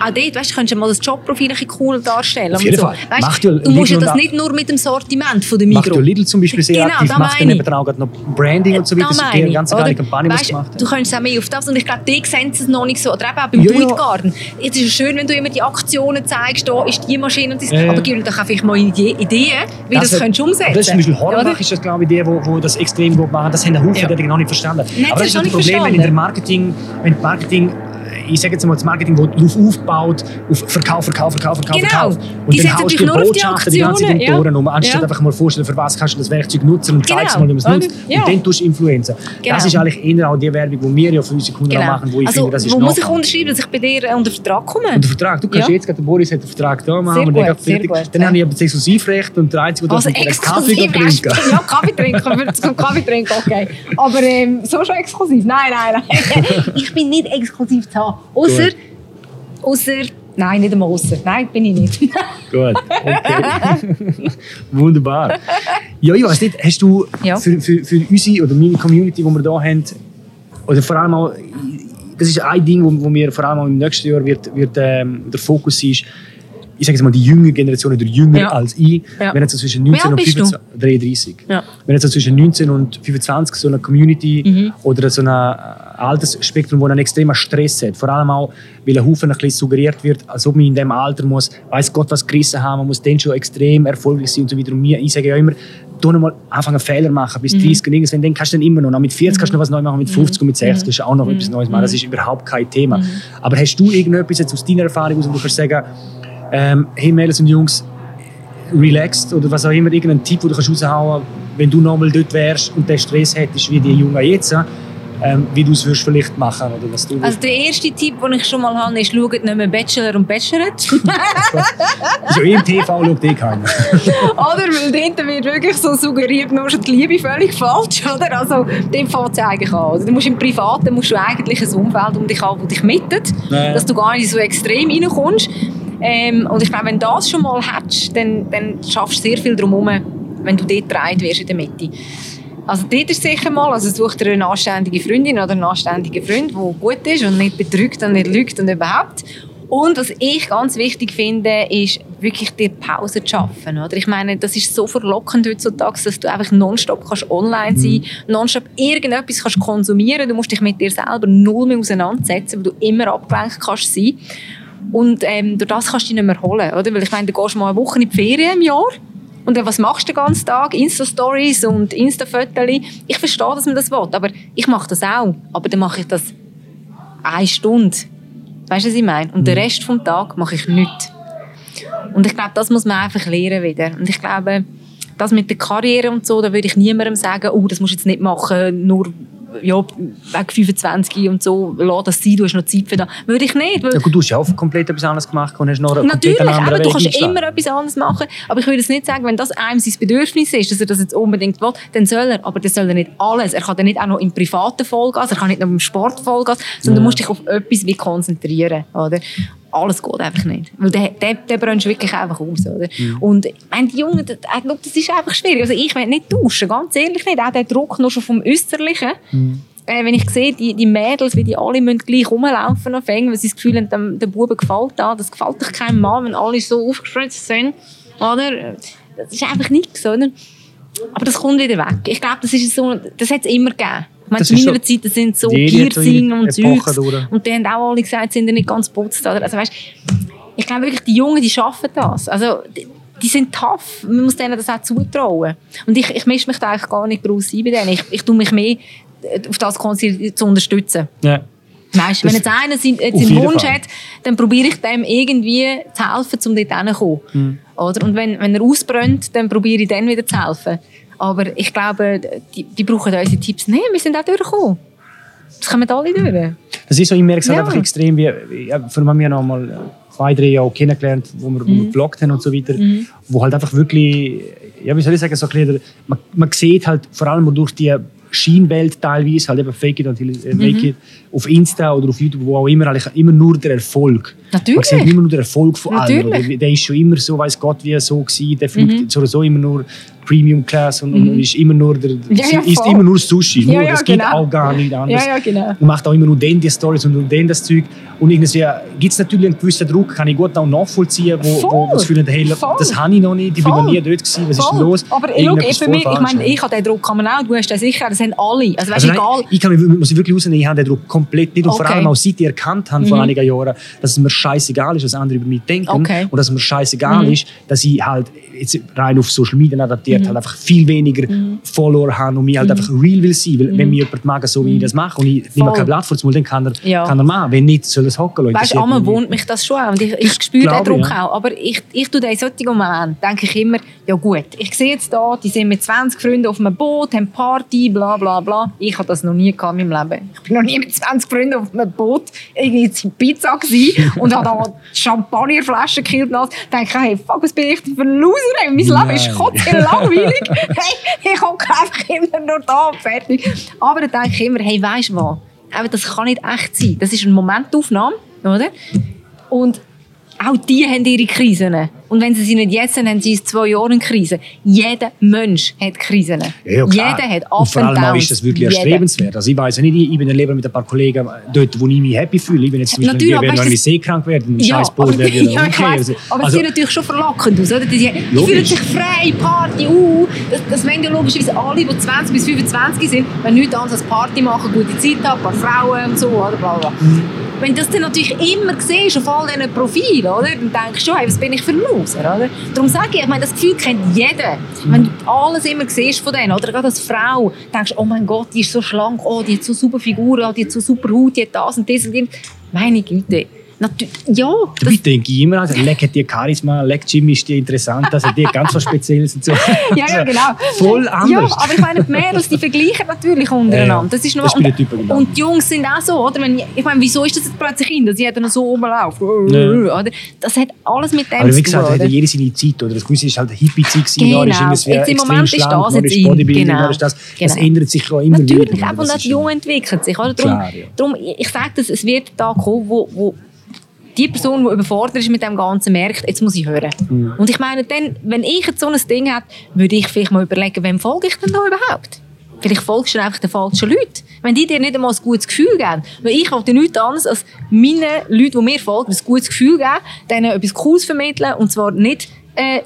Auch dort, weißt, könntest du mal das Jobprofil ein cooler darstellen. Auf jeden so. Fall. Weißt, Macht du musst ja Lidl das nicht nur mit dem Sortiment von der Macht Migro. ja Lidl zum Beispiel sehr Genau, aktiv, macht dann eben auch noch Branding und so weiter. Da Das ist eine ganz geile Kampagne, die Weißt, gemacht haben. Du könntest auch mehr auf das und ich glaube, die sehen es noch nicht so. Oder eben auch beim Ja. It Garden. Es ist schön, wenn du immer die Aktionen zeigst, da ist die Maschine und das. Ja, ja. Aber gib doch einfach mal Ide- Ideen, wie das, hat- könntest du umsetzen Das ist zum Beispiel Hornbach, ist das glaube ich der, wo, wo das extrem gut machen. Das haben Haufen Ja. noch nicht verstanden. Nein, Aber das das ist das Problem, wenn in der. Marketing, wenn die Marketing ich sage jetzt mal, das Marketing, das darauf aufbaut, auf Verkauf, Verkauf, Verkauf, Verkauf, Genau. Verkauf. Die Und setzen dann haust du die auf die Botschaften die ganze Zeit um die Ohren um, anstatt Ja. einfach mal vorstellen, für was kannst du das Werkzeug nutzen und Genau. zeigst mal, wie man es nutzt. Ja. Und dann tust du Influencer. Genau. Das ist eigentlich eher auch die Werbung, die wir ja für unsere Kunden auch machen, wo ich also, finde, das ist wo muss ich unterschreiben, dass ich bei dir äh, unter Vertrag komme? Und der Vertrag, du kannst Ja. jetzt gerade, der Boris hat den Vertrag da machen Sehr und der gut, sehr gut, Dann ja. habe ich aber das Exklusivrecht und der Einzige, der Also einem Kaffee trinken. Ja, Kaffee trinken, zum Kaffee trinken, okay. Aber ähm, so schon exklusiv? Nein, nein, nein. ich bin nicht exklusiv zu haben. Außer, außer, nein, nicht einmal außer. Nein, bin ich nicht. Gut, okay. Wunderbar. Ja, ich weiß nicht, hast du Ja. für, für, für unsere oder meine Community, die wir hier haben, oder vor allem auch, das ist ein Ding, wo, wo mir vor allem auch im nächsten Jahr wird, wird ähm, der Fokus ist, ich sage jetzt mal, die jüngere Generation oder jünger Ja. als ich, Ja. wenn jetzt so zwischen Wie 19 alt und bist du? 25, 33. Ja. Wenn jetzt so zwischen 19 und 25 so eine Community Mhm. oder so ein Altersspektrum, wo einen extremen Stress hat, vor allem auch, weil ein Haufen ein bisschen suggeriert wird, als ob man in diesem Alter muss, weiß Gott was gerissen haben, man muss dann schon extrem erfolgreich sein und so weiter. Und mir, ich sage ja immer, tu noch mal anfangen einen Fehler machen bis 30 und irgendwann, dann kannst du dann immer noch, mit 40 kannst du noch was Neues machen, mit 50 und mit 60 kannst du auch noch etwas Neues machen, das ist überhaupt kein Thema. Aber hast du irgendetwas jetzt aus deiner Erfahrung, wo du kannst sagen, ähm, hey Mädels und Jungs, relaxed oder was auch immer, irgendeinen Tipp, den du kannst raushauen kannst, wenn du nochmal dort wärst und den Stress hättest wie die Jungen jetzt, ähm, wie du es vielleicht machen oder was du Also der erste Tipp, den ich schon mal habe, ist, schaut nicht mehr Bachelor und Bachelorette. also im TV schaut eh keiner. oder, weil dort wird wirklich so suggeriert, nur schon die Liebe völlig falsch, oder? Also, dem fängt es eigentlich an. Also, du musst im Privaten musst du eigentlich ein Umfeld um dich haben, das dich mittet, ja. dass du gar nicht so extrem reinkommst. Ähm, und ich glaube, wenn du das schon mal hättest, dann, dann schaffst du sehr viel drumherum, wenn du dort gedreht wirst in der Mitte. Also dort ist sicher mal, also such dir eine anständige Freundin oder einen anständigen Freund, der gut ist und nicht betrügt und nicht lügt und überhaupt. Und was ich ganz wichtig finde, ist wirklich die Pause zu schaffen. Oder? Ich meine, das ist so verlockend heutzutage, dass du einfach nonstop kannst online sein kannst, mhm. nonstop irgendetwas kannst konsumieren Du musst dich mit dir selber null mehr auseinandersetzen, weil du immer abgelenkt kannst sein. Und ähm, durch das kannst du dich nicht mehr holen. Oder? Weil ich meine, du gehst mal eine Woche in die Ferien im Jahr und dann, was machst du den ganzen Tag? Insta-Stories und Insta-Fotos. Ich verstehe, dass man das will, aber ich mache das auch. Aber dann mache ich das eine Stunde. Weißt du, was ich meine? Und den mhm. Rest des Tages mache ich nichts. Und ich glaube, das muss man einfach lernen wieder. Und ich glaube, das mit der Karriere und so, da würde ich niemandem sagen, oh, das musst du jetzt nicht machen, nur ja, weg 25 und so, lass das sein, du hast noch Zeit für das. Würde ich nicht. Ja, gut, du hast ja auch komplett etwas anderes gemacht und hast noch Natürlich, aber du kannst immer etwas anderes machen. Aber ich würde es nicht sagen, wenn das einem sein Bedürfnis ist, dass er das jetzt unbedingt will, dann soll er, aber das soll er nicht alles. Er kann dann nicht auch noch im privaten Vollgas, er kann nicht noch im Sport Vollgas, sondern ja. du musst dich auf etwas wie konzentrieren, oder? Alles geht einfach nicht. Weil der, der, der brennst wirklich einfach aus. Oder? Mhm. Und ich meine, die Jungen, das, das ist einfach schwierig. Also ich will nicht duschen, ganz ehrlich nicht. Auch der Druck nur schon vom Äußerlichen. Mhm. Äh, wenn ich sehe, die, die Mädels, wie die alle müssen gleich rumlaufen auf weil sie das Gefühl haben, dem, dem Buben gefällt das. Das gefällt doch keinem Mann, wenn alle so aufgespritzt sind. Oder? Das ist einfach nichts. Oder? Aber das kommt wieder weg. Ich glaube, das, so, das hat es immer gegeben. Meine, zu meiner Zeit sind so Piercing und Zeugs. Und die haben auch alle gesagt, sind nicht ganz putzt. Also, weißt, ich glaube wirklich, die Jungen, die schaffen das. Also, die, die, sind tough. Man muss denen das auch zutrauen. Und ich, ich mische mich da eigentlich gar nicht groß ein bei denen. Ich, ich tue mich mehr auf das zu unterstützen. Ja. Weißt, wenn jetzt einer seinen, seinen Wunsch Fall. hat, dann probiere ich dem irgendwie zu helfen, um dort hinzukommen. Mhm. Oder? Und wenn, wenn er ausbrennt, dann probiere ich dann wieder zu helfen. Aber ich glaube, die, die brauchen unsere Tipps nicht. Wir sind auch durchgekommen. Das kommen alle durch. Das ist so, ich merke es halt ja. einfach extrem, wie, ja, vor allem wir noch mal zwei, drei Jahre kennengelernt, wo wir, mhm. haben und so weiter, mhm. wo halt einfach wirklich, ja, wie soll ich sagen, so ein man, man sieht halt vor allem durch die Scheinwelt teilweise, halt eben Fake it until äh, make mhm. it, auf Insta oder auf YouTube, wo auch immer, eigentlich immer nur der Erfolg. Natürlich. Man sieht immer nur den Erfolg von Natürlich. allen. Der ist schon immer so, weiß Gott, wie er so gewesen, der fliegt mhm. so oder immer nur Premium Class und, mhm. und ist immer nur der, ja, ja, isst immer nur Sushi. Nur, ja, das geht genau. auch gar nicht anders. Genau. Und macht auch immer nur den die Stories und nur den das Zeug. Und irgendwie gibt es natürlich einen gewissen Druck, kann ich gut auch nachvollziehen, wo, Voll. wo das Gefühl hey, das habe ich noch nicht, ich bin noch nie dort gewesen, was Voll. ist denn los? Aber ich, look, ich, mich, ich meine, ich habe den Druck, kann man auch, du hast den sicher, das haben alle. Also, weißt, also egal. ich kann mich, muss ich wirklich rausnehmen, ich habe den Druck komplett nicht und okay. vor allem auch seit ich erkannt habe, mhm. vor einigen Jahren, dass es mir scheißegal ist, was andere über mich denken okay. und dass mir scheißegal mhm. ist, dass ich halt jetzt rein auf Social Media adaptiert mhm. halt einfach viel weniger mhm. Follower habe und mich halt mhm. einfach real will sein. Weil, wenn mhm. mir jemand mag, so wie ich das mache und ich nehme kein Blatt vor den Mund, dann kann er, ja. kann er machen. Wenn nicht, soll er es hocken. Weißt du, einmal wohnt mich das schon und ich, ich spüre den Druck ja. auch. Aber ich, ich tue in solchen Momenten, denke ich immer, ja gut, ich sehe jetzt da, die sind mit 20 Freunden auf einem Boot, haben Party, bla bla bla. Ich habe das noch nie gehabt in meinem Leben. Ich bin noch nie mit 20 Freunden auf einem Boot irgendwie zu Pizza gewesen und habe da Champagnerflaschen gekillt. Dann denke ich, hey, fuck, was bin ich denn für ein Loser? Mein Leben ist kotzig langweilig. hey, ich hocke einfach immer nur da und fertig. Aber dann denke ich immer, hey, weißt du was? das kann nicht echt sein. Das ist eine Momentaufnahme, oder? Und auch die haben ihre Krisen. Und wenn sie sie nicht jetzt haben, haben sie in zwei Jahren eine Krise. Jeder Mensch hat Krisen. Ja, Jeder hat Up Und vor allem auch ist das wirklich erstrebenswert. Also ich weiß nicht, ich bin ein Leben mit ein paar Kollegen dort, wo ich mich happy fühle. Ich bin jetzt zum Beispiel, natürlich, wenn, ich seekrank werde, ein ja, scheiß Boot wäre ja, okay. Also, aber es sieht natürlich schon verlockend aus. Oder? Die, die fühlen sich frei, Party, uh. Das, das wollen ja logischerweise alle, die 20 bis 25 sind, wenn nichts anderes als Party machen, gute Zeit haben, ein paar Frauen und so. Oder? Bla, bla. Mhm. Wenn du das dann natürlich immer siehst auf all diesen Profilen, oder? dann denkst du, hey, was bin ich für ein Loser? Oder? Darum sage ich, ich meine, das Gefühl kennt jeder. Wenn du alles immer siehst von denen, oder gerade als Frau, denkst oh mein Gott, die ist so schlank, oh, die hat so super Figur, die hat so super Haut, die hat das und das und das. Meine Güte, Natürlich, ja. Dabei denke ich immer, also, Leck hat die Charisma, Leck Jimmy ist die interessant, also die ganz was Spezielles und so. ja, ja, genau. Voll anders. Ja, aber ich meine, die Mädels, die vergleichen natürlich untereinander. Das ist noch das und, und die Jungs sind auch so, oder? Wenn, ich meine, wieso ist das jetzt plötzlich in, dass jeder noch so rumläuft? Ja. Oder? Das hat alles mit dem aber wie zu gesagt, tun. hat jede seine Zeit, oder? Das gewisse ist halt eine Hippie-Zeit Genau. da ist Jetzt im Moment ist schlank, das da jetzt ist in. Bodybuilding, Genau. da ist das. Das Genau. ändert sich ja immer Natürlich, wieder. Das auch ist die ja- Jungen entwickeln sich. Oder? Darum, Klar, ja. darum, ich sage das, es wird da kommen, wo, wo die Person, die überfordert ist mit dem Ganzen, merkt, jetzt muss ich hören. Mhm. Und ich meine, dann, wenn ich jetzt so ein Ding hätte, würde ich vielleicht mal überlegen, wem folge ich denn da überhaupt? Vielleicht folgst du einfach den falschen Leuten. Wenn die dir nicht einmal ein gutes Gefühl geben. Weil ich wollte nichts anderes als meinen Leuten, die mir folgen, ein gutes Gefühl geben, denen etwas Cooles vermitteln und zwar nicht äh,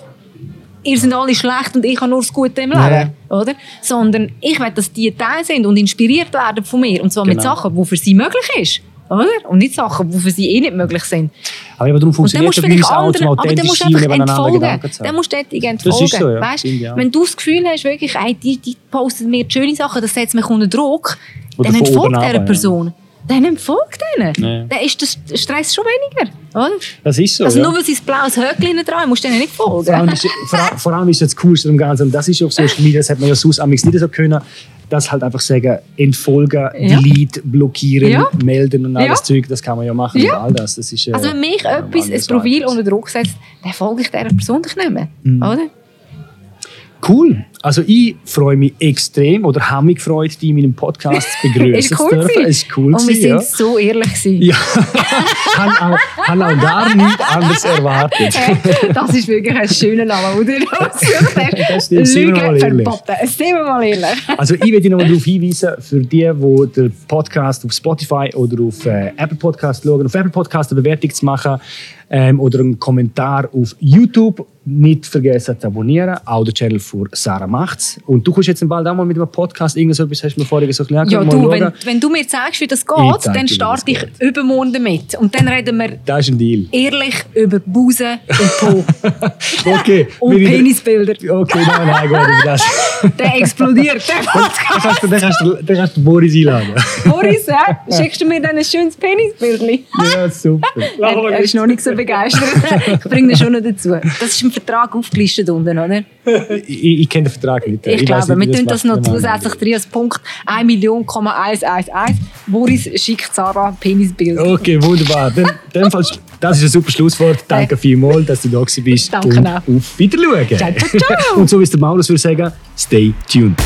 ihr seid alle schlecht und ich habe nur das Gute im Leben. Ja. Oder? Sondern ich will, dass die Teil sind und inspiriert werden von mir. Und zwar mit Genau. Sachen, die für sie möglich ist. Oder? Und nicht Sachen, die für sie eh nicht möglich sind. Aber eben darum dann funktioniert es bei uns auch, zum dann authentisch musst du sein nebeneinander entfolgen. Gedanken zu Dann haben. musst du dort entfolgen. so, ja. Weißt? Stimmt, ja. Wenn du das Gefühl hast, wirklich, ey, die, die postet mir schöne Sachen, das setzt mich unter Druck, Oder dann entfolgt dieser runter, ja. Person. Dann entfolgt denen. Ja. Dann ist der Stress schon weniger. Oder? Das ist so, Also ja. nur weil sie ein blaues Höckchen dran musst du denen nicht folgen. Vor allem, ist, vor, vor allem ist das Coolste am Ganzen, und das ist auf Social Media, das hat man ja sonst nicht so können, dass halt einfach sagen, entfolgen, Ja. delete, blockieren, Ja. melden und all Ja. das Zeug, das kann man ja machen Ja. und all das. das ist, äh, Also wenn mich ja, etwas, ein alles Profil unter Druck setzt, dann folge ich dieser Person nicht mehr. Mhm. Oder? Cool. Also ich freue mich extrem oder habe mich gefreut, dich in meinem Podcast zu begrüßen cool zu dürfen. Es ist cool Und wir sind ja. so ehrlich gewesen. Ja, haben auch, haben auch gar nichts anderes erwartet. Das ist wirklich ein schöner Name, oder? Das stimmt, sind wir mal ehrlich. Sind wir mal ehrlich. Also ich will nochmal darauf hinweisen, für die, die den Podcast auf Spotify oder auf äh, Apple Podcast schauen, auf Apple Podcast eine Bewertung zu machen ähm, oder einen Kommentar auf YouTube. Nicht vergessen zu abonnieren, auch den Channel für Sarah macht's. Und du kommst jetzt bald auch mal mit einem Podcast, irgend so etwas hast du mir vorher bisschen Ja, angeschaut. du, wenn, wenn du mir sagst, wie das geht, dann starte ich übermorgen damit. Und dann reden wir Das ist ein Deal. ehrlich über Busen und Po. Okay. und wir- Penisbilder. Okay, nein, nein, gut, das. Der explodiert, der Podcast. dann kannst du, dann kannst du Boris einladen. Boris, hä? schickst du mir dann ein schönes Penisbildchen? Ja, super. Er, er ist noch nicht so begeistert. Ich bringe ihn schon noch dazu. Das ist im Vertrag aufgelistet unten, oder? Ich, ich kenne den Vertrag nicht. Ich, weiß glaube, nicht, wir tun das macht. noch zusätzlich drin als Punkt 1 Million, 111. Boris schickt Sarah Penisbild. Okay, wunderbar. Dann, dann Fall, das ist ein super Schlusswort. Danke vielmals, dass du da bist. Danke und auch. auf Wiedersehen. Ciao, ciao, ciao. Und so wie es der Maulus würde sagen, stay tuned.